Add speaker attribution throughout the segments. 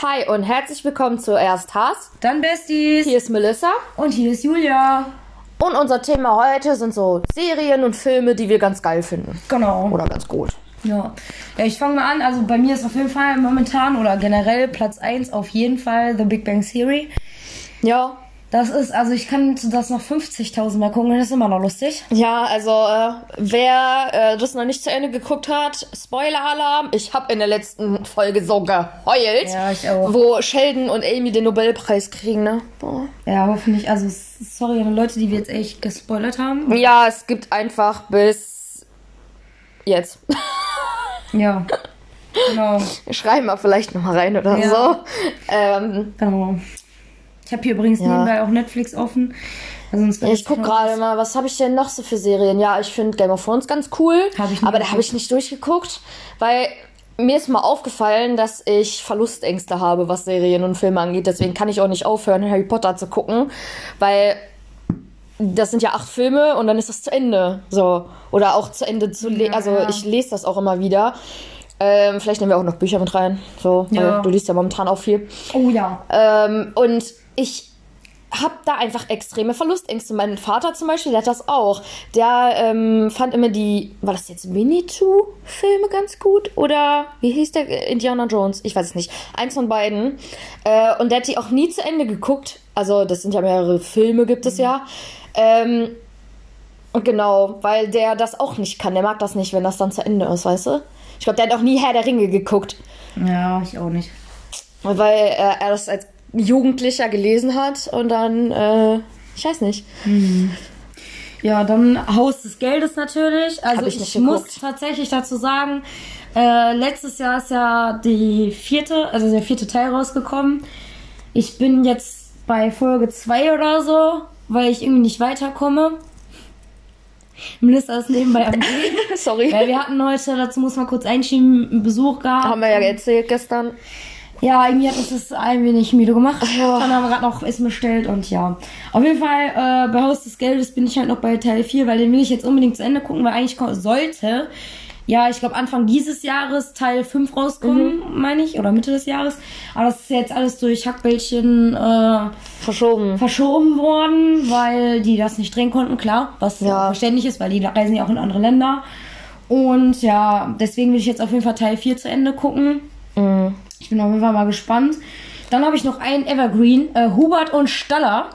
Speaker 1: Hi und herzlich willkommen zu Erst Hass.
Speaker 2: Dann Besties.
Speaker 1: Hier ist Melissa.
Speaker 2: Und hier ist Julia.
Speaker 1: Und unser Thema heute sind so Serien und Filme, die wir ganz geil finden.
Speaker 2: Genau.
Speaker 1: Oder ganz gut.
Speaker 2: Ja. Ja, ich fange mal an. Also bei mir ist auf jeden Fall momentan oder generell Platz 1 auf jeden Fall The Big Bang Theory.
Speaker 1: Ja.
Speaker 2: Das ist, also ich kann das noch 50.000 Mal gucken, das ist immer noch lustig.
Speaker 1: Ja, also äh, wer äh, das noch nicht zu Ende geguckt hat, Spoiler-Alarm, ich habe in der letzten Folge so geheult,
Speaker 2: Ja, ich auch.
Speaker 1: wo Sheldon und Amy den Nobelpreis kriegen, ne? Boah.
Speaker 2: Ja, aber finde ich, also sorry an Leute, die wir jetzt echt gespoilert haben.
Speaker 1: Ja, es gibt einfach bis jetzt.
Speaker 2: Ja. Genau.
Speaker 1: Schreiben wir vielleicht noch mal rein oder
Speaker 2: Ja.
Speaker 1: so. Ähm,
Speaker 2: Genau. Ich habe hier übrigens
Speaker 1: Ja.
Speaker 2: nebenbei auch Netflix offen. Also
Speaker 1: ich guck gerade mal, was habe ich denn noch so für Serien? Ja, ich finde Game of Thrones ganz cool, aber da habe ich nicht durchgeguckt, weil mir ist mal aufgefallen, dass ich Verlustängste habe, was Serien und Filme angeht. Deswegen kann ich auch nicht aufhören, Harry Potter zu gucken, weil das sind ja acht Filme und dann ist das zu Ende. So. Oder auch zu Ende zu lesen.
Speaker 2: Ja,
Speaker 1: Also ich lese das auch immer wieder. Ähm, vielleicht nehmen wir auch noch Bücher mit rein. So,
Speaker 2: Ja.
Speaker 1: du liest ja momentan auch viel.
Speaker 2: Oh ja.
Speaker 1: Ähm, und ich habe da einfach extreme Verlustängste. Mein Vater zum Beispiel, der hat das auch. Der ähm, fand immer die, war das jetzt Winnetou-Filme ganz gut? Oder wie hieß der? Äh, Indiana Jones? Ich weiß es nicht. Eins von beiden. Äh, und der hat die auch nie zu Ende geguckt. Also, das sind ja mehrere Filme, gibt es ja. Ähm, und genau, weil der das auch nicht kann. Der mag das nicht, wenn das dann zu Ende ist, weißt du? Ich glaube, der hat auch nie Herr der Ringe geguckt.
Speaker 2: Ja, ich auch nicht.
Speaker 1: Weil er, er das als Jugendlicher gelesen hat und dann, äh, ich weiß nicht.
Speaker 2: Ja, dann Haus des Geldes natürlich. Also
Speaker 1: ich
Speaker 2: ich, muss tatsächlich dazu sagen, äh, letztes Jahr ist ja die vierte, also der vierte Teil rausgekommen. Ich bin jetzt bei Folge 2 oder so, weil ich irgendwie nicht weiterkomme. Melissa ist nebenbei am Gehen.
Speaker 1: Sorry.
Speaker 2: Weil wir hatten heute, dazu muss man kurz einschieben, einen Besuch gehabt.
Speaker 1: Haben wir ja erzählt gestern.
Speaker 2: Ja, irgendwie hat uns das ein wenig müde gemacht.
Speaker 1: Ja.
Speaker 2: Dann haben wir gerade noch Essen bestellt und ja. Auf jeden Fall, äh, bei Haus des Geldes bin ich halt noch bei Teil 4, weil den will ich jetzt unbedingt zu Ende gucken, weil eigentlich sollte, ja, ich glaube Anfang dieses Jahres Teil 5 rauskommen, meine ich, oder Mitte des Jahres. Aber das ist jetzt alles durch Hackbällchen äh,
Speaker 1: Verschoben.
Speaker 2: verschoben worden, weil die das nicht drehen konnten, klar, was
Speaker 1: Ja.
Speaker 2: verständlich ist, weil die reisen ja auch in andere Länder. Und ja, deswegen will ich jetzt auf jeden Fall Teil 4 zu Ende gucken.
Speaker 1: Mhm.
Speaker 2: Ich bin auf jeden Fall mal gespannt. Dann habe ich noch einen Evergreen, äh, Hubert und Staller.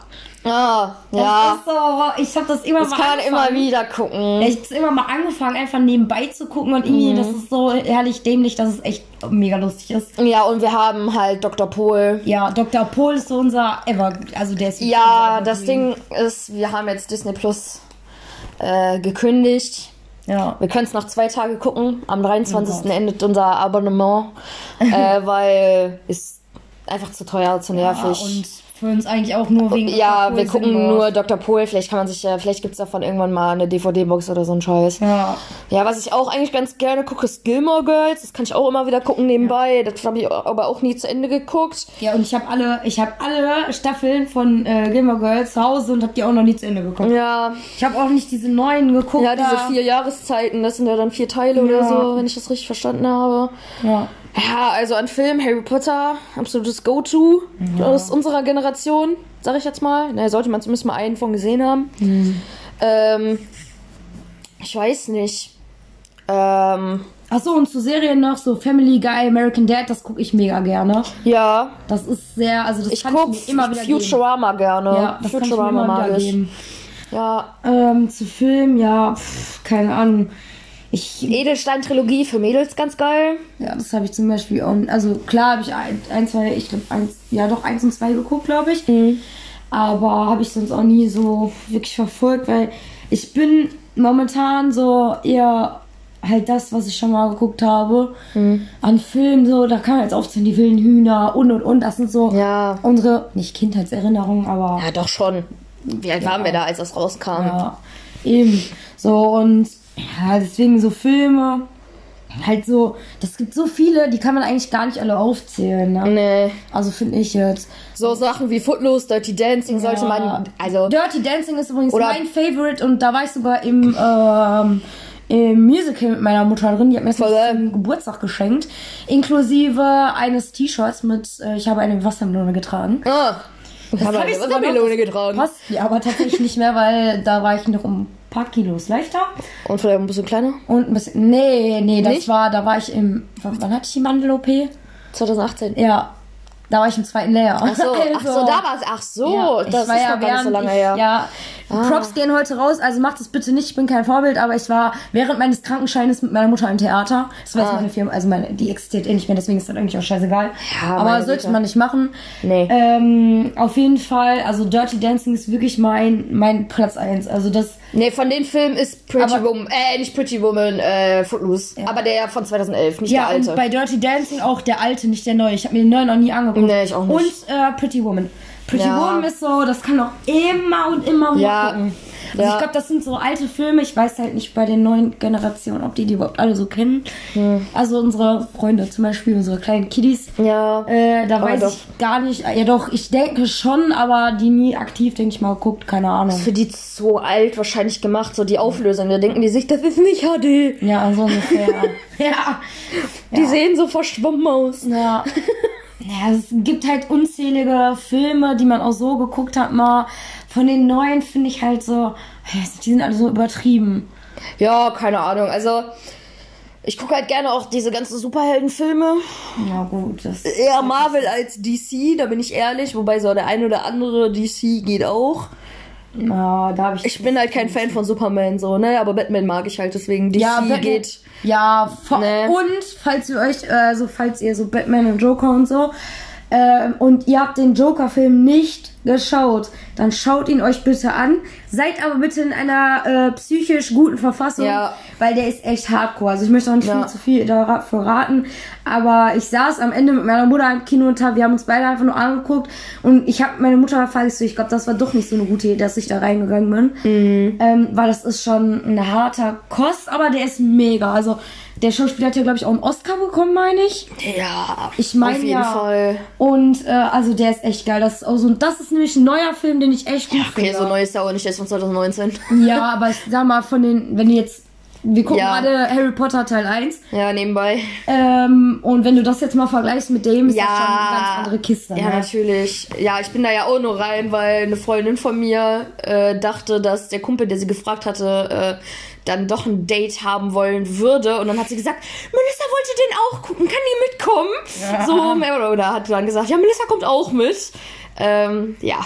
Speaker 1: Ah,
Speaker 2: Das
Speaker 1: ja.
Speaker 2: ist so, ich habe das immer
Speaker 1: Das
Speaker 2: mal
Speaker 1: kann man immer
Speaker 2: angefangen.
Speaker 1: wieder gucken.
Speaker 2: Ja, ich habe immer mal angefangen, einfach nebenbei zu gucken und irgendwie,
Speaker 1: Mhm.
Speaker 2: das ist so herrlich dämlich, dass es echt mega lustig ist.
Speaker 1: Ja, und wir haben halt Dr. Pohl.
Speaker 2: Ja, Dr. Pohl ist so unser Ever, also der ist
Speaker 1: Ja, das. Ding ist, wir haben jetzt Disney Plus äh, gekündigt.
Speaker 2: Ja.
Speaker 1: Wir können es noch zwei Tage gucken. Am 23.
Speaker 2: Oh
Speaker 1: endet unser Abonnement, äh, weil ist einfach zu teuer, zu
Speaker 2: Ja,
Speaker 1: nervig.
Speaker 2: und für uns eigentlich auch nur wegen
Speaker 1: Ja,
Speaker 2: Dr.
Speaker 1: Wir gucken nur. Dr. Pohl. Vielleicht kann man sich ja, vielleicht gibt's davon irgendwann mal eine DVD-Box oder so ein Scheiß.
Speaker 2: Ja.
Speaker 1: Ja, was ich auch eigentlich ganz gerne gucke, ist Gilmore Girls. Das kann ich auch immer wieder gucken nebenbei. Das habe ich aber auch nie zu Ende geguckt.
Speaker 2: Ja, und ich habe alle, ich habe alle Staffeln von äh, Gilmore Girls zu Hause und habe die auch noch nie zu Ende geguckt.
Speaker 1: Ja,
Speaker 2: Ich habe auch nicht diese neuen geguckt.
Speaker 1: ja, diese vier Jahreszeiten, das sind ja dann vier Teile oder
Speaker 2: Ja.
Speaker 1: so, wenn ich das richtig verstanden habe.
Speaker 2: Ja.
Speaker 1: Ja, also ein Film, Harry Potter, absolutes Go-To aus unserer Generation, sag ich jetzt mal. Na, sollte man zumindest mal einen von gesehen haben. Ähm, ich weiß nicht. Ähm,
Speaker 2: Achso, und zu Serien noch so Family Guy, American Dad, das gucke ich mega gerne.
Speaker 1: ja,
Speaker 2: Das ist sehr, also das
Speaker 1: ich
Speaker 2: kann
Speaker 1: gucke
Speaker 2: ich immer wieder
Speaker 1: Futurama gerne.
Speaker 2: geben. Ja, das kann ich mir
Speaker 1: Futurama
Speaker 2: immer wieder geben.
Speaker 1: Ja,
Speaker 2: Ähm, zu Film, ja, pff, keine Ahnung. Ich,
Speaker 1: Edelstein-Trilogie für Mädels ganz geil.
Speaker 2: ja, das habe ich zum Beispiel auch, also klar habe ich ein, ein, zwei, ich glaube eins, ja doch eins und zwei geguckt, glaube ich. Aber habe ich sonst auch nie so wirklich verfolgt, weil ich bin momentan so eher halt das, was ich schon mal geguckt habe. An Filmen so, da kann man jetzt aufzählen, die wilden Hühner und und und. Das sind so
Speaker 1: Ja.
Speaker 2: unsere, nicht Kindheitserinnerungen, aber
Speaker 1: Ja, doch schon. Wie alt waren wir da, als das rauskam?
Speaker 2: ja, eben. So und ja, deswegen so Filme. Halt so, das gibt so viele, die kann man eigentlich gar nicht alle aufzählen. Ne?
Speaker 1: Nee.
Speaker 2: Also finde ich jetzt.
Speaker 1: So Sachen wie Footloose, Dirty Dancing sollte
Speaker 2: Ja.
Speaker 1: man. Also.
Speaker 2: Dirty Dancing ist übrigens mein Favorite und da war ich sogar im, ähm, im Musical mit meiner Mutter drin. Die hat mir das zum Geburtstag geschenkt. Inklusive eines T-Shirts mit, äh, ich habe eine Wassermelone getragen.
Speaker 1: Ah, ich habe
Speaker 2: hab
Speaker 1: eine. Wassermelone getragen.
Speaker 2: Passt ja aber tatsächlich nicht mehr, weil da war ich noch um paar Kilos leichter.
Speaker 1: Und vielleicht ein bisschen kleiner?
Speaker 2: Und ein bisschen. Nee, nee, das
Speaker 1: Nicht?
Speaker 2: war, da war ich im. Wann hatte ich die Mandel-OP?
Speaker 1: 2018.
Speaker 2: Ja. Da war ich im zweiten Layer.
Speaker 1: Ach so, ach so, da war es. Ach so,
Speaker 2: Ja,
Speaker 1: das
Speaker 2: war
Speaker 1: ist
Speaker 2: ja
Speaker 1: gar nicht so lange
Speaker 2: ich,
Speaker 1: her.
Speaker 2: Ja,
Speaker 1: Ah.
Speaker 2: Props gehen heute raus, also macht es bitte nicht, ich bin kein Vorbild, aber ich war während meines Krankenscheines mit meiner Mutter im Theater. Das war
Speaker 1: Ah.
Speaker 2: meine Firma, also meine, die existiert eh nicht mehr, deswegen ist das eigentlich auch scheißegal.
Speaker 1: Ja,
Speaker 2: aber sollte
Speaker 1: Güte.
Speaker 2: man nicht machen.
Speaker 1: Nee.
Speaker 2: Ähm, auf jeden Fall, also Dirty Dancing ist wirklich mein, mein Platz eins. Also das,
Speaker 1: Nee, von den Filmen ist Pretty
Speaker 2: Aber-
Speaker 1: Woman, äh, nicht Pretty Woman, äh, Footloose. Aber der von 2011, nicht der
Speaker 2: ja,
Speaker 1: alte.
Speaker 2: und bei Dirty Dancing auch der alte, nicht der neue. Ich habe mir den neuen noch nie angeguckt.
Speaker 1: Nee, ich auch nicht.
Speaker 2: Und äh, Pretty Woman. Pretty
Speaker 1: Ja.
Speaker 2: Woman ist so, das kann auch immer und immer wieder
Speaker 1: Ja.
Speaker 2: gucken. Also
Speaker 1: Ja.
Speaker 2: ich glaube, das sind so alte Filme. Ich weiß halt nicht bei den neuen Generationen, ob die die überhaupt alle so kennen.
Speaker 1: Hm.
Speaker 2: Also unsere Freunde zum Beispiel, unsere kleinen Kiddies.
Speaker 1: ja.
Speaker 2: Äh, da
Speaker 1: Aber
Speaker 2: weiß
Speaker 1: doch.
Speaker 2: ich gar nicht. Ja doch, ich denke schon, aber die nie aktiv, denke ich mal, geguckt, keine Ahnung.
Speaker 1: Für die so alt wahrscheinlich gemacht, so die Auflösung. Da denken die sich, das ist nicht HD.
Speaker 2: Ja, so ungefähr. ja.
Speaker 1: Die sehen so verschwommen aus.
Speaker 2: Ja. Ja, es gibt halt unzählige Filme, die man auch so geguckt hat, mal. Von den neuen finde ich halt so, die sind alle so übertrieben.
Speaker 1: Ja, keine Ahnung. Also, ich gucke halt gerne auch diese ganzen Superheldenfilme.
Speaker 2: Ja, gut, das.
Speaker 1: Eher Marvel als DC, da bin ich ehrlich. Wobei so der ein oder andere DC geht auch.
Speaker 2: Ja, da habe ich.
Speaker 1: Ich bin halt kein Fan von Superman, so, ne? Aber Batman mag ich halt, deswegen DC
Speaker 2: ja, Batman,
Speaker 1: geht.
Speaker 2: Ja,
Speaker 1: Nee.
Speaker 2: und falls ihr euch, äh, also falls ihr so Batman und Joker und so, ähm, und ihr habt den Joker-Film nicht geschaut, dann schaut ihn euch bitte an. Seid aber bitte in einer äh, psychisch guten Verfassung,
Speaker 1: Ja.
Speaker 2: weil der ist echt hardcore. Also ich möchte auch nicht
Speaker 1: Ja.
Speaker 2: viel zu viel dafür raten, aber ich saß am Ende mit meiner Mutter im Kino und hab, wir haben uns beide einfach nur angeguckt und ich habe meine Mutter gefragt, ich so, ich glaube, das war doch nicht so eine gute Idee, dass ich da reingegangen bin,
Speaker 1: Mhm.
Speaker 2: ähm, weil das ist schon ein harter Kost, aber der ist mega. Also der Schauspieler hat ja, glaube ich, auch einen Oscar bekommen, meine ich.
Speaker 1: Ja,
Speaker 2: Ich meine
Speaker 1: auf jeden
Speaker 2: ja.
Speaker 1: Fall.
Speaker 2: Und äh, also der ist echt geil. Das ist auch so, das ist nämlich ein neuer Film, den ich echt gut
Speaker 1: Okay,
Speaker 2: finde.
Speaker 1: so neu ist der auch nicht, der ist von 2019.
Speaker 2: Ja, aber ich sag mal, von den, wenn du jetzt, wir gucken
Speaker 1: Ja.
Speaker 2: gerade Harry Potter Teil 1.
Speaker 1: Ja, nebenbei.
Speaker 2: Ähm, und wenn du das jetzt mal vergleichst mit dem, ist
Speaker 1: Ja.
Speaker 2: das schon eine ganz andere Kiste.
Speaker 1: Ja,
Speaker 2: ne?
Speaker 1: natürlich. Ja, ich bin da ja auch nur rein, weil eine Freundin von mir äh, dachte, dass der Kumpel, der sie gefragt hatte, äh, dann doch ein Date haben wollen würde. Und dann hat sie gesagt, Melissa wollte den auch gucken, kann die mitkommen? So, mehr oder hat dann gesagt, ja, Melissa kommt auch mit. Ähm, ja.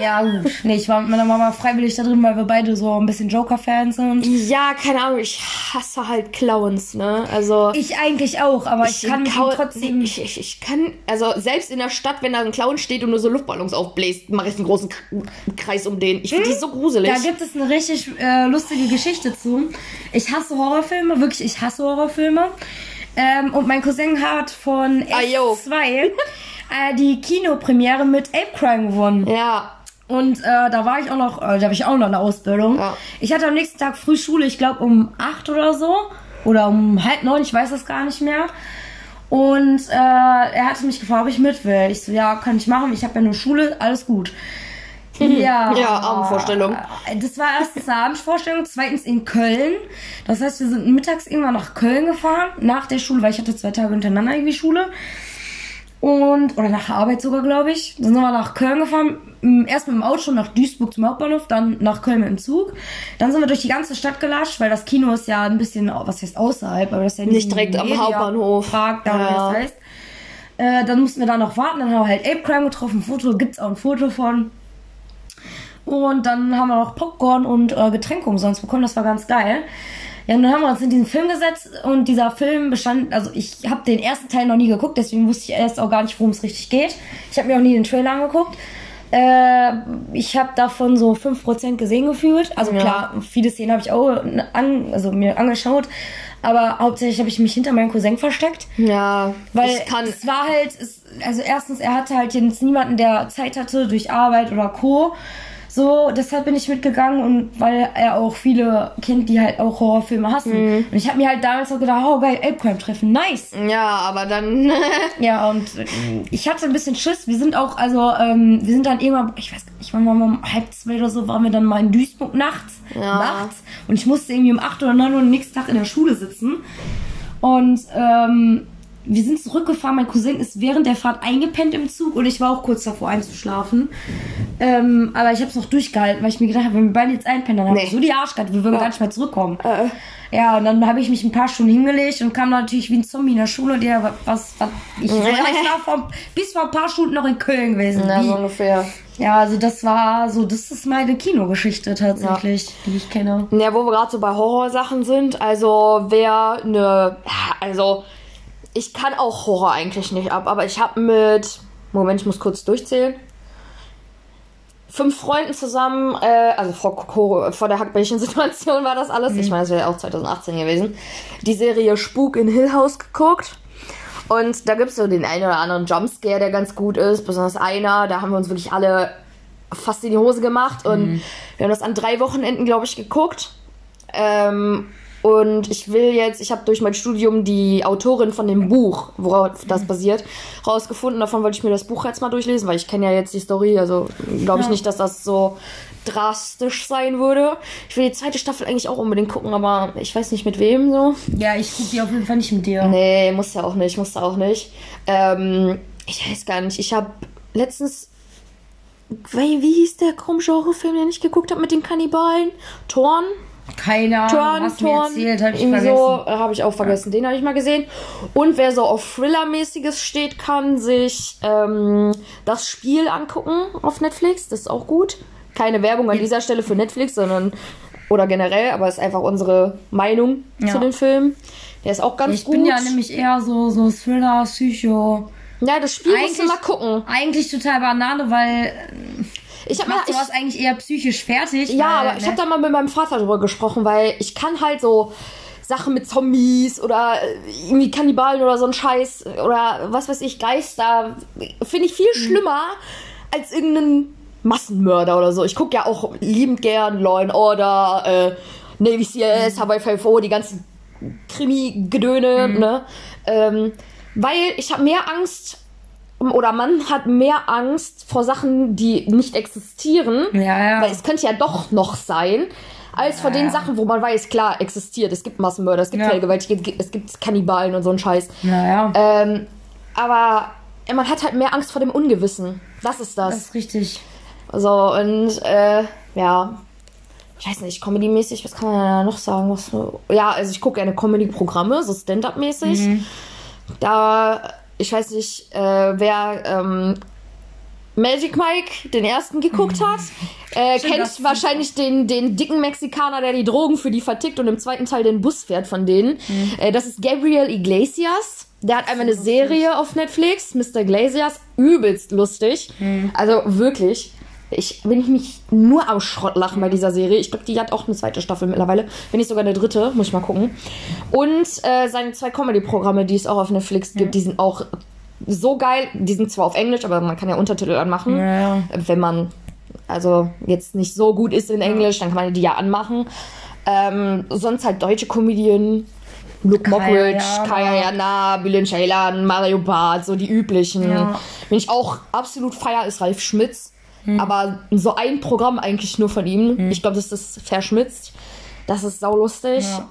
Speaker 2: Ja, gut. Nee, ich war mit meiner Mama freiwillig da drin, weil wir beide so ein bisschen Joker-Fans sind.
Speaker 1: Ja, keine Ahnung, ich hasse halt Clowns, ne? Also.
Speaker 2: Ich eigentlich auch, aber ich, kann mit ihm
Speaker 1: kau-
Speaker 2: trotzdem.
Speaker 1: Ich, ich, ich kann, also selbst in der Stadt, wenn da ein Clown steht und nur so Luftballons aufbläst, mache ich einen großen Kreis um den. Ich finde die so gruselig.
Speaker 2: Da gibt es eine richtig äh, lustige Geschichte zu. Ich hasse Horrorfilme, wirklich, ich hasse Horrorfilme. Ähm, und mein Cousin hat von
Speaker 1: Ah, yo.
Speaker 2: S2 äh, die Kinopremiere mit Ape Crime gewonnen.
Speaker 1: ja.
Speaker 2: Und äh, da war ich auch noch, äh, da habe ich auch noch eine Ausbildung.
Speaker 1: Ja.
Speaker 2: Ich hatte am nächsten Tag früh Schule, ich glaube um acht oder so. Oder um halb neun, ich weiß das gar nicht mehr. Und äh, er hatte mich gefragt, ob ich mit will. Ich so, ja, kann ich machen. Ich habe ja nur Schule, alles gut. Ja.
Speaker 1: Ja, Abendvorstellung.
Speaker 2: Das war erstens eine Abendvorstellung, zweitens in Köln. Das heißt, wir sind mittags irgendwann nach Köln gefahren, nach der Schule, weil ich hatte zwei Tage hintereinander irgendwie Schule. Und, oder nach der Arbeit sogar, glaube ich. Dann sind wir nach Köln gefahren. Erst mit dem Auto nach Duisburg zum Hauptbahnhof, dann nach Köln mit dem Zug. Dann sind wir durch die ganze Stadt gelatscht, weil das Kino ist ja ein bisschen, was heißt außerhalb, aber das ist ja
Speaker 1: Nicht direkt am Hauptbahnhof.
Speaker 2: Park, da
Speaker 1: Ja.
Speaker 2: das heißt. Äh, dann mussten wir da noch warten, dann haben wir halt Ape Crime getroffen, Foto, gibt's auch ein Foto von. Und dann haben wir noch Popcorn und äh, Getränke umsonst bekommen, das war ganz geil. Ja, und dann haben wir uns in diesen Film gesetzt und dieser Film bestand, also ich habe den ersten Teil noch nie geguckt, deswegen wusste ich erst auch gar nicht, worum es richtig geht. Ich habe mir auch nie den Trailer angeguckt. Äh, ich habe davon so 5% gesehen gefühlt. Also
Speaker 1: Ja.
Speaker 2: klar, viele Szenen habe ich auch an, also mir angeschaut, aber hauptsächlich habe ich mich hinter meinem Cousin versteckt.
Speaker 1: Ja,
Speaker 2: Weil
Speaker 1: ich kann.
Speaker 2: es war halt, es, also erstens, er hatte halt jetzt niemanden, der Zeit hatte durch Arbeit oder Co. So, deshalb bin ich mitgegangen und weil er auch viele kennt, die halt auch Horrorfilme hassen.
Speaker 1: Mhm.
Speaker 2: Und ich habe mir halt damals auch gedacht, oh geil, Ape treffen, nice.
Speaker 1: Ja, aber dann.
Speaker 2: Ja, und ich hatte ein bisschen Schiss. Wir sind auch, also, ähm, wir sind dann irgendwann, ich weiß gar nicht, wann waren wir um halb zwei oder so, waren wir dann mal in Duisburg nachts.
Speaker 1: Ja.
Speaker 2: Nachts. Und ich musste irgendwie um acht oder neun Uhr am nächsten Tag in der Schule sitzen. Und ähm, wir sind zurückgefahren. Mein Cousin ist während der Fahrt eingepennt im Zug und ich war auch kurz davor einzuschlafen. Ähm, aber ich habe es noch durchgehalten, weil ich mir gedacht habe, wenn wir beide jetzt einpennen, dann haben wir
Speaker 1: Nee.
Speaker 2: so die Arschkarte, wir würden
Speaker 1: Ja.
Speaker 2: gar nicht mehr zurückkommen.
Speaker 1: Äh.
Speaker 2: Ja, und dann habe ich mich ein paar Stunden hingelegt und kam natürlich wie ein Zombie in der Schule. Und ja, was, was ich, war- ich war vor, bis vor ein paar Stunden noch in Köln gewesen.
Speaker 1: Ja,
Speaker 2: Wie?
Speaker 1: so ungefähr.
Speaker 2: Ja, also das war so, das ist meine Kinogeschichte tatsächlich, die ich kenne.
Speaker 1: Ja, wo wir gerade so bei Horrorsachen sind, also wer eine, ja, also ich kann auch Horror eigentlich nicht ab, aber ich habe mit, Moment, ich muss kurz durchzählen, fünf Freunden zusammen, äh, also vor, vor der Hackbällchen-Situation war das alles, ich meine, das wäre auch 2018 gewesen, die Serie Spuk in Hill House geguckt. Und da gibt es so den einen oder anderen Jumpscare, der ganz gut ist. Besonders einer, da haben wir uns wirklich alle fast in die Hose gemacht. Und wir haben das an drei Wochenenden, glaube ich, geguckt. Ähm, und ich will jetzt, ich habe durch mein Studium die Autorin von dem Buch, worauf das basiert, rausgefunden. Davon wollte ich mir das Buch jetzt mal durchlesen, weil ich kenne ja jetzt die Story. Also glaube ich
Speaker 2: Ja.
Speaker 1: nicht, dass das so drastisch sein würde. Ich will die zweite Staffel eigentlich auch unbedingt gucken, aber ich weiß nicht mit wem so.
Speaker 2: Ja, ich gucke die auf jeden Fall nicht mit dir.
Speaker 1: Nee, muss ja auch nicht, muss ja auch nicht. Ähm, ich weiß gar nicht. Ich habe letztens. Wie, wie hieß der Krumm-Genre-Film, den ich geguckt habe mit den Kannibalen? Torn?
Speaker 2: Keine Ahnung, du mir erzählt, hab ich vergessen.
Speaker 1: so, äh, habe ich auch vergessen. Den habe ich mal gesehen. Und wer so auf Thriller-mäßiges steht, kann sich ähm, das Spiel angucken auf Netflix. Das ist auch gut. Keine Werbung an dieser Stelle für Netflix, sondern oder generell, aber ist einfach unsere Meinung
Speaker 2: Ja.
Speaker 1: zu den Filmen. Der ist auch ganz
Speaker 2: Ich
Speaker 1: gut.
Speaker 2: bin ja nämlich eher so, so Thriller, Psycho.
Speaker 1: Ja, das Spiel musst du
Speaker 2: Eigentlich-
Speaker 1: mal gucken.
Speaker 2: Eigentlich total Banane, weil
Speaker 1: Ich hab mal,
Speaker 2: macht
Speaker 1: ich,
Speaker 2: sowas eigentlich eher psychisch fertig.
Speaker 1: ja,
Speaker 2: weil,
Speaker 1: aber ich
Speaker 2: ne?
Speaker 1: habe da mal mit meinem Vater drüber gesprochen, weil ich kann halt so Sachen mit Zombies oder äh, irgendwie Kannibalen oder so ein Scheiß oder was weiß ich, Geister, finde ich viel
Speaker 2: Mhm.
Speaker 1: schlimmer als irgendeinen Massenmörder oder so. Ich gucke ja auch liebend gern Law and Order, äh, Navy
Speaker 2: Mhm.
Speaker 1: CIS, Hawaii 5 die ganzen Krimi-Gedöne,
Speaker 2: Mhm.
Speaker 1: ne? Ähm, weil ich habe mehr Angst oder man hat mehr Angst vor Sachen, die nicht existieren.
Speaker 2: Ja, ja.
Speaker 1: Weil es könnte ja doch noch sein, als vor den
Speaker 2: ja.
Speaker 1: Sachen, wo man weiß, klar, existiert. Es gibt Massenmörder, es gibt
Speaker 2: Ja.
Speaker 1: Vergewaltigte, es gibt Kannibalen und so ein Scheiß. Ähm, aber man hat halt mehr Angst vor dem Ungewissen. Das ist das.
Speaker 2: das ist richtig.
Speaker 1: So, und äh, ja, ich weiß nicht, Comedy-mäßig, was kann man da noch sagen? Was, ja, also ich gucke gerne Comedy-Programme, so Stand-Up-mäßig.
Speaker 2: Mhm.
Speaker 1: Da, ich weiß nicht, äh, wer ähm, Magic Mike den ersten geguckt hat, äh,
Speaker 2: das-
Speaker 1: kennt wahrscheinlich den, den dicken Mexikaner, der die Drogen für die vertickt und im zweiten Teil den Bus fährt von denen. Äh, das ist Gabriel Iglesias. Der hat einmal eine Serie auf Netflix, Mr. Iglesias, übelst lustig. Also wirklich. Ich bin ich mich nur am Schrott lachen bei dieser Serie. Ich glaube, die hat auch eine zweite Staffel mittlerweile. Wenn nicht sogar eine dritte, muss ich mal gucken. Und äh, seine zwei Comedy-Programme, die es auch auf Netflix gibt, die sind auch so geil. Die sind zwar auf Englisch, aber man kann ja Untertitel anmachen.
Speaker 2: Ja, ja.
Speaker 1: Wenn man also jetzt nicht so gut ist in Englisch, dann kann man die ja anmachen. Ähm, sonst halt deutsche Comedien. Luke Mockridge. Kaya Jana, Bülent Ceylan, Mario Barth, so die üblichen.
Speaker 2: Ja.
Speaker 1: Wenn ich auch absolut feier, ist Ralf Schmitz. Aber so ein Programm eigentlich nur von ihm. Ich glaube, das ist verschmitzt. Das ist saulustig.
Speaker 2: Ja.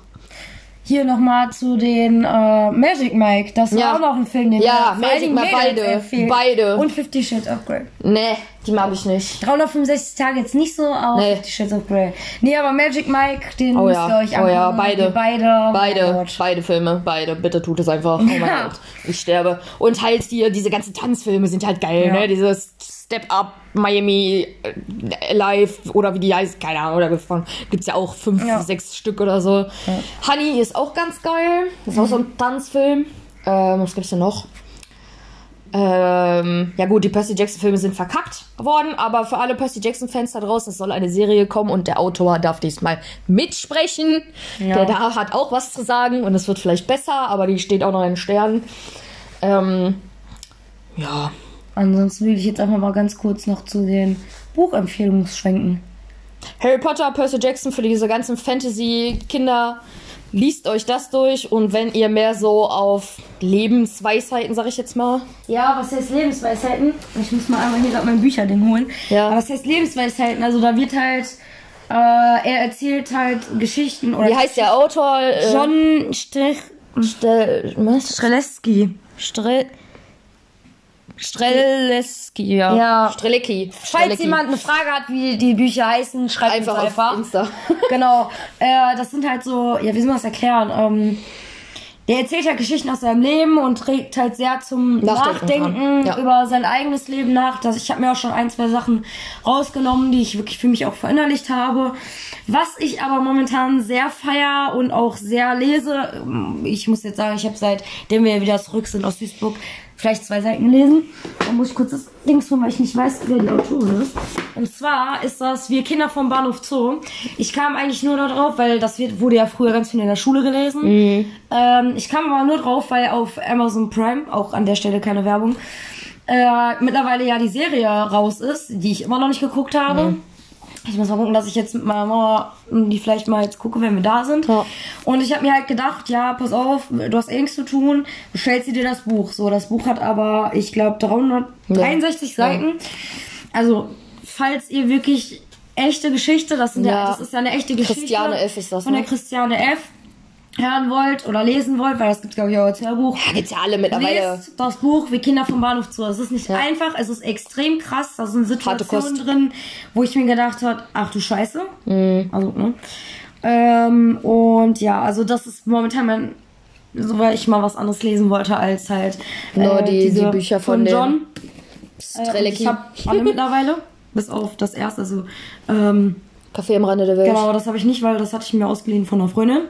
Speaker 2: Hier nochmal zu den äh, Magic Mike. Das war
Speaker 1: Ja.
Speaker 2: auch noch ein Film, den
Speaker 1: Ja, Magic Mike, beide. Beide.
Speaker 2: Und Fifty Shades of Grey.
Speaker 1: Nee, die mag ich nicht.
Speaker 2: 365 Tage jetzt nicht so, aber
Speaker 1: Nee.
Speaker 2: Fifty Shades of Grey. Nee, aber Magic Mike, den
Speaker 1: Oh
Speaker 2: müsst
Speaker 1: ja,
Speaker 2: ihr euch
Speaker 1: oh
Speaker 2: angucken.
Speaker 1: ja, beide.
Speaker 2: Die Beide. Oh
Speaker 1: Beide,
Speaker 2: Gott.
Speaker 1: beide Filme, beide. Bitte tut es einfach. Oh mein. Gott, ich sterbe. Und halt hier, diese ganzen Tanzfilme sind halt geil,
Speaker 2: Ja.
Speaker 1: ne? Dieses Step Up, Miami äh, Live oder wie die heißt, keine Ahnung, oder davon gibt's ja auch fünf,
Speaker 2: Ja.
Speaker 1: sechs Stück oder so. Honey ist auch ganz geil. Das ist auch so
Speaker 2: Mhm.
Speaker 1: ein Tanzfilm. Ähm, was gibt's denn noch? Ähm, ja gut, die Percy Jackson Filme sind verkackt worden, aber für alle Percy Jackson Fans da draußen, es soll eine Serie kommen und der Autor darf diesmal mitsprechen.
Speaker 2: Ja.
Speaker 1: Der da hat auch was zu sagen und es wird vielleicht besser, aber die steht auch noch in den Sternen. Ähm, ja,
Speaker 2: ansonsten will ich jetzt einfach mal ganz kurz noch zu den Buchempfehlungen schwenken.
Speaker 1: Harry Potter, Percy Jackson für diese ganzen Fantasy-Kinder. Liest euch das durch und wenn ihr mehr so auf Lebensweisheiten, sag ich jetzt mal.
Speaker 2: Ja, was heißt Lebensweisheiten? Ich muss mal einmal hier gerade mein Bücherding holen.
Speaker 1: Ja.
Speaker 2: Aber was heißt Lebensweisheiten? Also da wird halt, äh, er erzählt halt Geschichten oder
Speaker 1: Wie heißt der Autor? Äh,
Speaker 2: John Strech,
Speaker 1: Stel was?
Speaker 2: Streleski.
Speaker 1: Strel Streleski, ja.
Speaker 2: Ja.
Speaker 1: Strelecki.
Speaker 2: Falls jemand eine Frage hat, wie die Bücher heißen, schreibt
Speaker 1: einfach
Speaker 2: uns einfach.
Speaker 1: auf Insta.
Speaker 2: genau. Äh, das sind halt so, ja, wie soll man das erklären? Ähm, der erzählt halt Geschichten aus seinem Leben und trägt halt sehr zum
Speaker 1: Nachdenken
Speaker 2: Nachdenken,
Speaker 1: ja.
Speaker 2: über sein eigenes Leben nach. Das, ich habe mir auch schon ein, zwei Sachen rausgenommen, die ich wirklich für mich auch verinnerlicht habe. Was ich aber momentan sehr feier und auch sehr lese, ähm, ich muss jetzt sagen, ich habe seitdem wir wieder zurück sind aus Duisburg, vielleicht zwei Seiten gelesen. Da muss ich kurz das Dings holen, weil ich nicht weiß, wer die Autorin ist. Und zwar ist das Wir Kinder vom Bahnhof Zoo. Ich kam eigentlich nur da drauf, weil das wird, wurde ja früher ganz viel in der Schule gelesen. Ähm, ich kam aber nur drauf, weil auf Amazon Prime, auch an der Stelle keine Werbung, äh, mittlerweile ja die Serie raus ist, die ich immer noch nicht geguckt habe. Ich muss mal gucken, dass ich jetzt mit meiner Mama die vielleicht mal jetzt gucke, wenn wir da sind.
Speaker 1: Ja.
Speaker 2: Und ich habe mir halt gedacht, ja, pass auf, du hast eh nichts zu tun, bestellst dir das Buch. So, das Buch hat aber, ich glaube, 363
Speaker 1: Ja.
Speaker 2: Seiten. Also, falls ihr wirklich echte Geschichte, das, sind ja.
Speaker 1: Ja.
Speaker 2: das ist ja eine echte Geschichte.
Speaker 1: Christiane F. ist das,
Speaker 2: Von der
Speaker 1: ne?
Speaker 2: Christiane F. hören wollt oder lesen wollt, weil das gibt glaube ich auch als Hörbuch.
Speaker 1: Ja, gibt's ja alle mittlerweile.
Speaker 2: Lest das Buch wie Kinder vom Bahnhof zu. Es ist nicht
Speaker 1: Ja.
Speaker 2: einfach, es ist extrem krass. Da sind Situationen drin, wo ich mir gedacht habe, ach du Scheiße.
Speaker 1: Mhm.
Speaker 2: Also, ne? Ähm, und ja, also das ist momentan mein, so weil ich mal was anderes lesen wollte als halt
Speaker 1: Nur die-
Speaker 2: diese
Speaker 1: die Bücher von dem
Speaker 2: John. Äh, ich habe alle mittlerweile, bis auf das erste. Also ähm,
Speaker 1: Kaffee am Rande der Welt.
Speaker 2: Genau, das habe ich nicht, weil das hatte ich mir ausgeliehen von einer Freundin.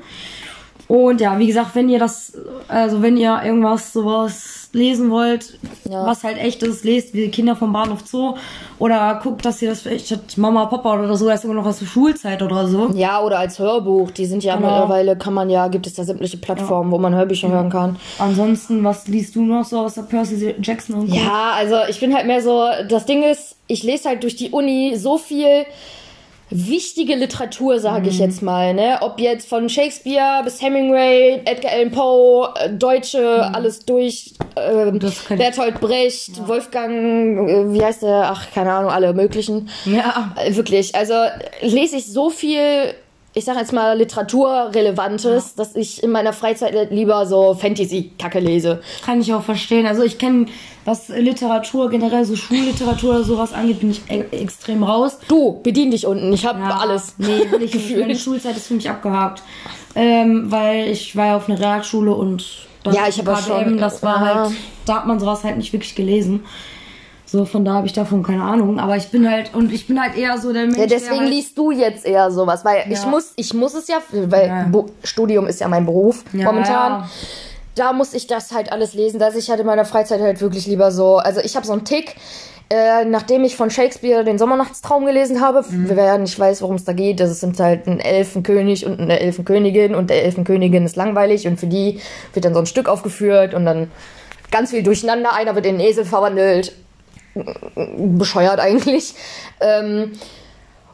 Speaker 2: Und ja, wie gesagt, wenn ihr das, also wenn ihr irgendwas sowas lesen wollt,
Speaker 1: Ja.
Speaker 2: was halt echt ist, lest wie Kinder vom Bahnhof Zoo oder guckt, dass ihr das vielleicht hat Mama, Papa oder so, erst immer noch was zur Schulzeit oder so.
Speaker 1: Ja, oder als Hörbuch. Die sind ja
Speaker 2: Genau.
Speaker 1: mittlerweile, kann man ja, gibt es da sämtliche Plattformen, wo man Hörbücher hören kann.
Speaker 2: Ansonsten, was liest du noch so außer Percy Jackson und so?
Speaker 1: Ja, also ich bin halt mehr so, das Ding ist, ich lese halt durch die Uni so viel wichtige Literatur, sage ich jetzt mal, ne? Ob jetzt von Shakespeare bis Hemingway, Edgar Allan Poe, äh, Deutsche, alles durch, ähm, Bertolt Brecht, Wolfgang, äh, wie heißt der? Ach, keine Ahnung, alle möglichen.
Speaker 2: Ja.
Speaker 1: Äh, Wirklich, also lese ich so viel, ich sag jetzt mal Literaturrelevantes, dass ich in meiner Freizeit lieber so Fantasy-Kacke lese.
Speaker 2: Kann ich auch verstehen. Also ich kenne, was Literatur, generell so Schulliteratur oder sowas angeht, bin ich e extrem raus.
Speaker 1: Du, bedien dich unten. Ich habe
Speaker 2: Ja,
Speaker 1: alles.
Speaker 2: Nee, will ich nicht. Meine Schulzeit ist für mich abgehakt. Ähm, weil ich war ja auf einer Realschule und das
Speaker 1: Ja, ich hab auch
Speaker 2: KDM,
Speaker 1: schon-
Speaker 2: das war
Speaker 1: ja.
Speaker 2: halt, da hat man sowas halt nicht wirklich gelesen. So, von da habe ich davon keine Ahnung. Aber ich bin halt, und ich bin halt eher so der Mensch,
Speaker 1: Ja, deswegen
Speaker 2: halt,
Speaker 1: liest du jetzt eher sowas, weil ich
Speaker 2: Ja.
Speaker 1: muss, ich muss es ja, weil
Speaker 2: Ja.
Speaker 1: Studium ist ja mein Beruf
Speaker 2: Ja,
Speaker 1: momentan. Da muss ich das halt alles lesen, dass ich halt in meiner Freizeit halt wirklich lieber so, also ich habe so einen Tick, äh, nachdem ich von Shakespeare den Sommernachtstraum gelesen habe,
Speaker 2: Mhm.
Speaker 1: wer nicht weiß, worum es da geht, das sind halt ein Elfenkönig und eine Elfenkönigin und der Elfenkönigin ist langweilig und für die wird dann so ein Stück aufgeführt und dann ganz viel durcheinander, einer wird in einen Esel verwandelt, bescheuert eigentlich. Ähm,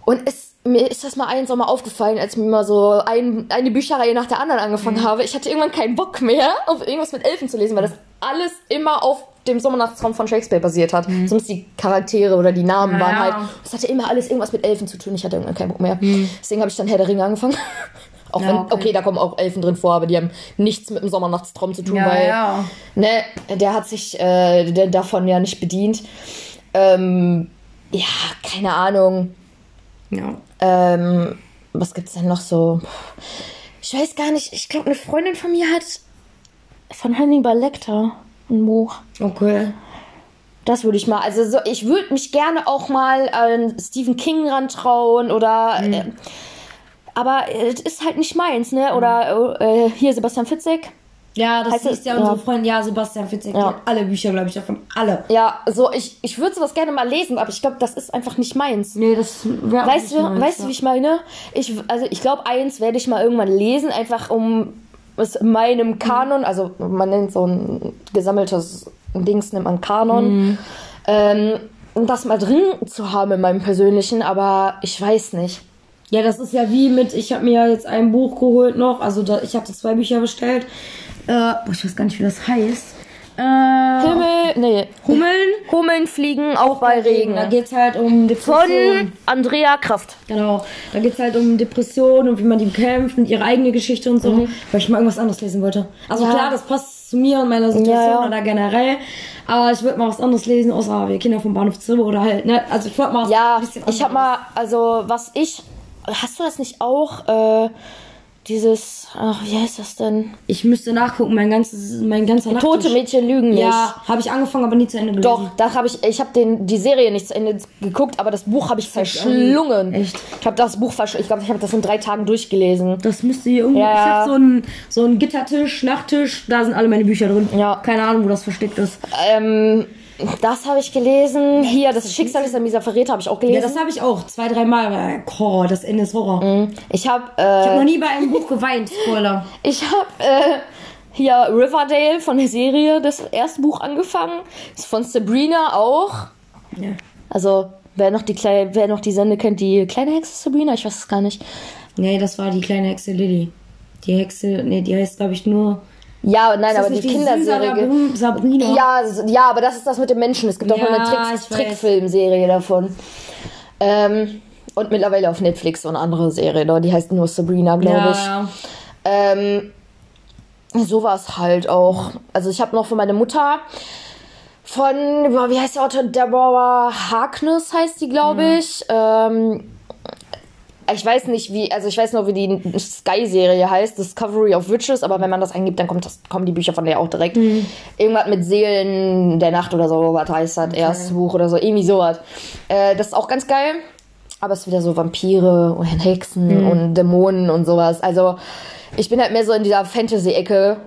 Speaker 1: und es, mir ist das mal einen Sommer aufgefallen, als mir mal so ein, eine Bücherreihe nach der anderen angefangen habe. Ich hatte irgendwann keinen Bock mehr, auf irgendwas mit Elfen zu lesen, weil das alles immer auf dem Sommernachtstraum von Shakespeare basiert hat. Zumindest die Charaktere oder die Namen
Speaker 2: Ja,
Speaker 1: waren halt. Es hatte immer alles irgendwas mit Elfen zu tun. Ich hatte irgendwann keinen Bock mehr. Deswegen habe ich dann Herr der Ringe angefangen. Auch
Speaker 2: Ja,
Speaker 1: wenn,
Speaker 2: okay.
Speaker 1: okay. da kommen auch Elfen drin vor, aber die haben nichts mit dem Sommernachtstraum zu tun,
Speaker 2: Ja,
Speaker 1: weil
Speaker 2: ja.
Speaker 1: ne, der hat sich äh, der davon ja nicht bedient. Ähm, ja, keine Ahnung.
Speaker 2: Ja.
Speaker 1: Ähm, was gibt's denn noch so? Ich weiß gar nicht. Ich glaube, eine Freundin von mir hat von Hannibal Lecter ein Buch.
Speaker 2: Okay.
Speaker 1: Das würde ich mal. Also so, ich würde mich gerne auch mal an Stephen King rantrauen oder. Äh, aber äh, es ist halt nicht meins, ne? Oder äh, hier Sebastian Fitzek.
Speaker 2: Ja, das
Speaker 1: Heißt
Speaker 2: ist ja
Speaker 1: ja.
Speaker 2: unsere Freundin, ja, Sebastian Fitzek,
Speaker 1: Ja.
Speaker 2: alle Bücher, glaube ich, davon. Alle.
Speaker 1: Ja, so ich ich würde sowas gerne mal lesen, aber ich glaube, das ist einfach nicht meins.
Speaker 2: Nee, das wär auch
Speaker 1: Weißt
Speaker 2: nicht
Speaker 1: du,
Speaker 2: meins,
Speaker 1: weißt du,
Speaker 2: ja.
Speaker 1: wie ich meine? Ich, also ich glaube, eins werde ich mal irgendwann lesen, einfach um es in meinem Kanon, also man nennt so ein gesammeltes Dings, nennt man Kanon, ähm, das mal drin zu haben in meinem persönlichen, aber ich weiß nicht.
Speaker 2: Ja, das ist ja wie mit, ich habe mir ja jetzt ein Buch geholt noch, also da, ich hatte zwei Bücher bestellt. Äh, boah, ich weiß gar nicht, wie das heißt. Äh,
Speaker 1: Himmel, nee.
Speaker 2: Hummeln.
Speaker 1: Hummeln fliegen auch bei Regen.
Speaker 2: Da geht's halt um Depression.
Speaker 1: Von Andrea Kraft.
Speaker 2: Genau. Da geht's halt um Depression und wie man die bekämpft und ihre eigene Geschichte und so. Weil ich mal irgendwas anderes lesen wollte. Also
Speaker 1: Ja.
Speaker 2: klar, das passt zu mir und meiner Situation
Speaker 1: Ja, ja.
Speaker 2: oder generell. Aber ich würde mal was anderes lesen, außer wir Kinder vom Bahnhof Zoo oder halt, ne? Also ich wollte mal
Speaker 1: Ja,
Speaker 2: ein bisschen
Speaker 1: ich habe mal, also was ich, hast du das nicht auch, äh, dieses, ach, wie heißt das denn?
Speaker 2: Ich müsste nachgucken, mein ganzes, mein ganzer
Speaker 1: Tote
Speaker 2: Nachttisch.
Speaker 1: Mädchen lügen nicht.
Speaker 2: Ja, habe ich angefangen, aber nie zu Ende gelesen.
Speaker 1: Doch, da habe ich, ich habe den die Serie nicht zu Ende geguckt, aber das Buch habe ich verschlungen.
Speaker 2: Echt?
Speaker 1: Ich habe das Buch verschlungen. Ich glaube, ich habe das in drei Tagen durchgelesen.
Speaker 2: Das müsste hier irgendwo.
Speaker 1: Ja.
Speaker 2: Ich habe so einen so einen Gittertisch, Nachttisch, da sind alle meine Bücher drin.
Speaker 1: Ja.
Speaker 2: Keine Ahnung, wo das versteckt ist.
Speaker 1: Ähm, das habe ich gelesen. Hier, das Schicksal ist ein mieser Verräter habe ich auch
Speaker 2: Ja,
Speaker 1: gelesen.
Speaker 2: das habe ich auch zwei, dreimal. Horror, das Ende ist Horror.
Speaker 1: ich habe,
Speaker 2: Ich habe
Speaker 1: äh,
Speaker 2: noch nie bei einem Buch geweint, Spoiler.
Speaker 1: ich habe äh, hier Riverdale von der Serie das erste Buch angefangen. Ist von Sabrina auch.
Speaker 2: Ja.
Speaker 1: Also wer noch die kleine, wer noch die Sende kennt, die kleine Hexe Sabrina, ich weiß es gar nicht.
Speaker 2: Nee, das war die kleine Hexe Lilly. Die Hexe, nee, die heißt, glaube ich, nur.
Speaker 1: Ja, nein, aber die
Speaker 2: nicht
Speaker 1: Kinderserie.
Speaker 2: Sabrina-.
Speaker 1: Ja, ja, aber das ist das mit dem Menschen. Es gibt auch
Speaker 2: Ja,
Speaker 1: eine Trick. Trickfilmserie davon. Ähm, und mittlerweile auf Netflix so eine andere Serie, ne? die heißt nur Sabrina, glaube
Speaker 2: Ja,
Speaker 1: ich. Ähm, so war es halt auch. Also ich habe noch von meiner Mutter von, wie heißt der Autor? Deborah Harkness heißt die, glaube ich. Ähm, ich weiß nicht, wie, also ich weiß noch, wie die Sky-Serie heißt, Discovery of Witches, aber wenn man das eingibt, dann kommt das, kommen die Bücher von der auch direkt. Irgendwas mit Seelen der Nacht oder so, was heißt das, erstes Buch oder so, irgendwie sowas. Äh, das ist auch ganz geil. Aber es ist wieder so Vampire und Hexen und Dämonen und sowas. Also ich bin halt mehr so in dieser Fantasy-Ecke,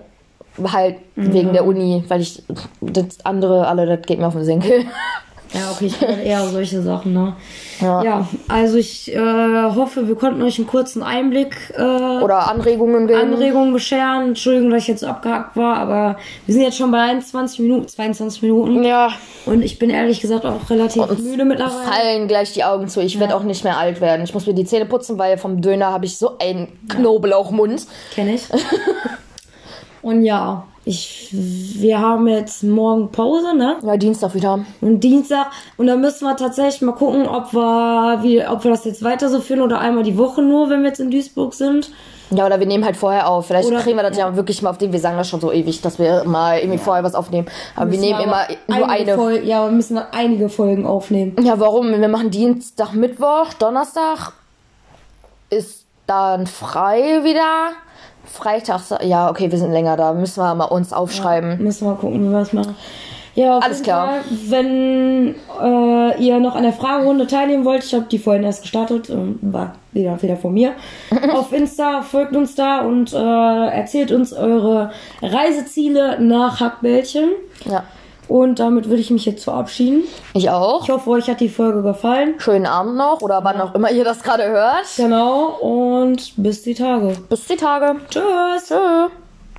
Speaker 1: halt wegen der Uni, weil ich das andere, alle, das geht mir auf den Senkel.
Speaker 2: Ja, okay, ich bin eher solche Sachen, ne?
Speaker 1: Ja.
Speaker 2: Ja, also ich äh, hoffe, wir konnten euch einen kurzen Einblick äh,
Speaker 1: Oder Anregungen geben.
Speaker 2: Anregungen bescheren. Entschuldigung, dass ich jetzt so abgehakt war, aber wir sind jetzt schon bei 21 Minuten, 22 Minuten.
Speaker 1: Ja,
Speaker 2: Und ich bin ehrlich gesagt auch relativ
Speaker 1: uns
Speaker 2: müde mittlerweile.
Speaker 1: fallen gleich die Augen zu. Ich werde auch nicht mehr alt werden. Ich muss mir die Zähne putzen, weil vom Döner habe ich so einen Knoblauchmund.
Speaker 2: Kenn ich. Und ja, ich, wir haben jetzt morgen Pause, ne?
Speaker 1: Ja, Dienstag wieder.
Speaker 2: Und Dienstag. Und dann müssen wir tatsächlich mal gucken, ob wir, wie, ob wir das jetzt weiter so führen oder einmal die Woche nur, wenn wir jetzt in Duisburg sind.
Speaker 1: Ja, oder wir nehmen halt vorher auf. Vielleicht
Speaker 2: Oder-
Speaker 1: kriegen wir das ja. wirklich mal auf den. Wir sagen das schon so ewig, dass wir mal irgendwie vorher was aufnehmen. Aber wir
Speaker 2: Müssen
Speaker 1: nehmen immer
Speaker 2: aber
Speaker 1: nur
Speaker 2: einige
Speaker 1: eine.
Speaker 2: Fol ja, wir müssen einige Folgen aufnehmen.
Speaker 1: Ja, warum? Wir machen Dienstag, Mittwoch, Donnerstag ist dann frei wieder. Freitag, ja, okay, wir sind länger da. Müssen wir mal uns aufschreiben.
Speaker 2: Müssen wir gucken, wie wir das machen. Ja, auf
Speaker 1: Alles
Speaker 2: jeden
Speaker 1: klar.
Speaker 2: Fall, wenn äh, ihr noch an der Fragerunde teilnehmen wollt, ich habe die vorhin erst gestartet, ähm, war wieder, wieder von mir. auf Insta, folgt uns da und äh, erzählt uns eure Reiseziele nach Hackbällchen.
Speaker 1: Ja,
Speaker 2: Und damit würde ich mich jetzt verabschieden.
Speaker 1: ich auch.
Speaker 2: Ich hoffe, euch hat die Folge gefallen.
Speaker 1: Schönen Abend noch oder wann auch immer ihr das gerade hört.
Speaker 2: Genau, und bis die Tage.
Speaker 1: Bis die Tage.
Speaker 2: Tschüss.
Speaker 1: Tschö.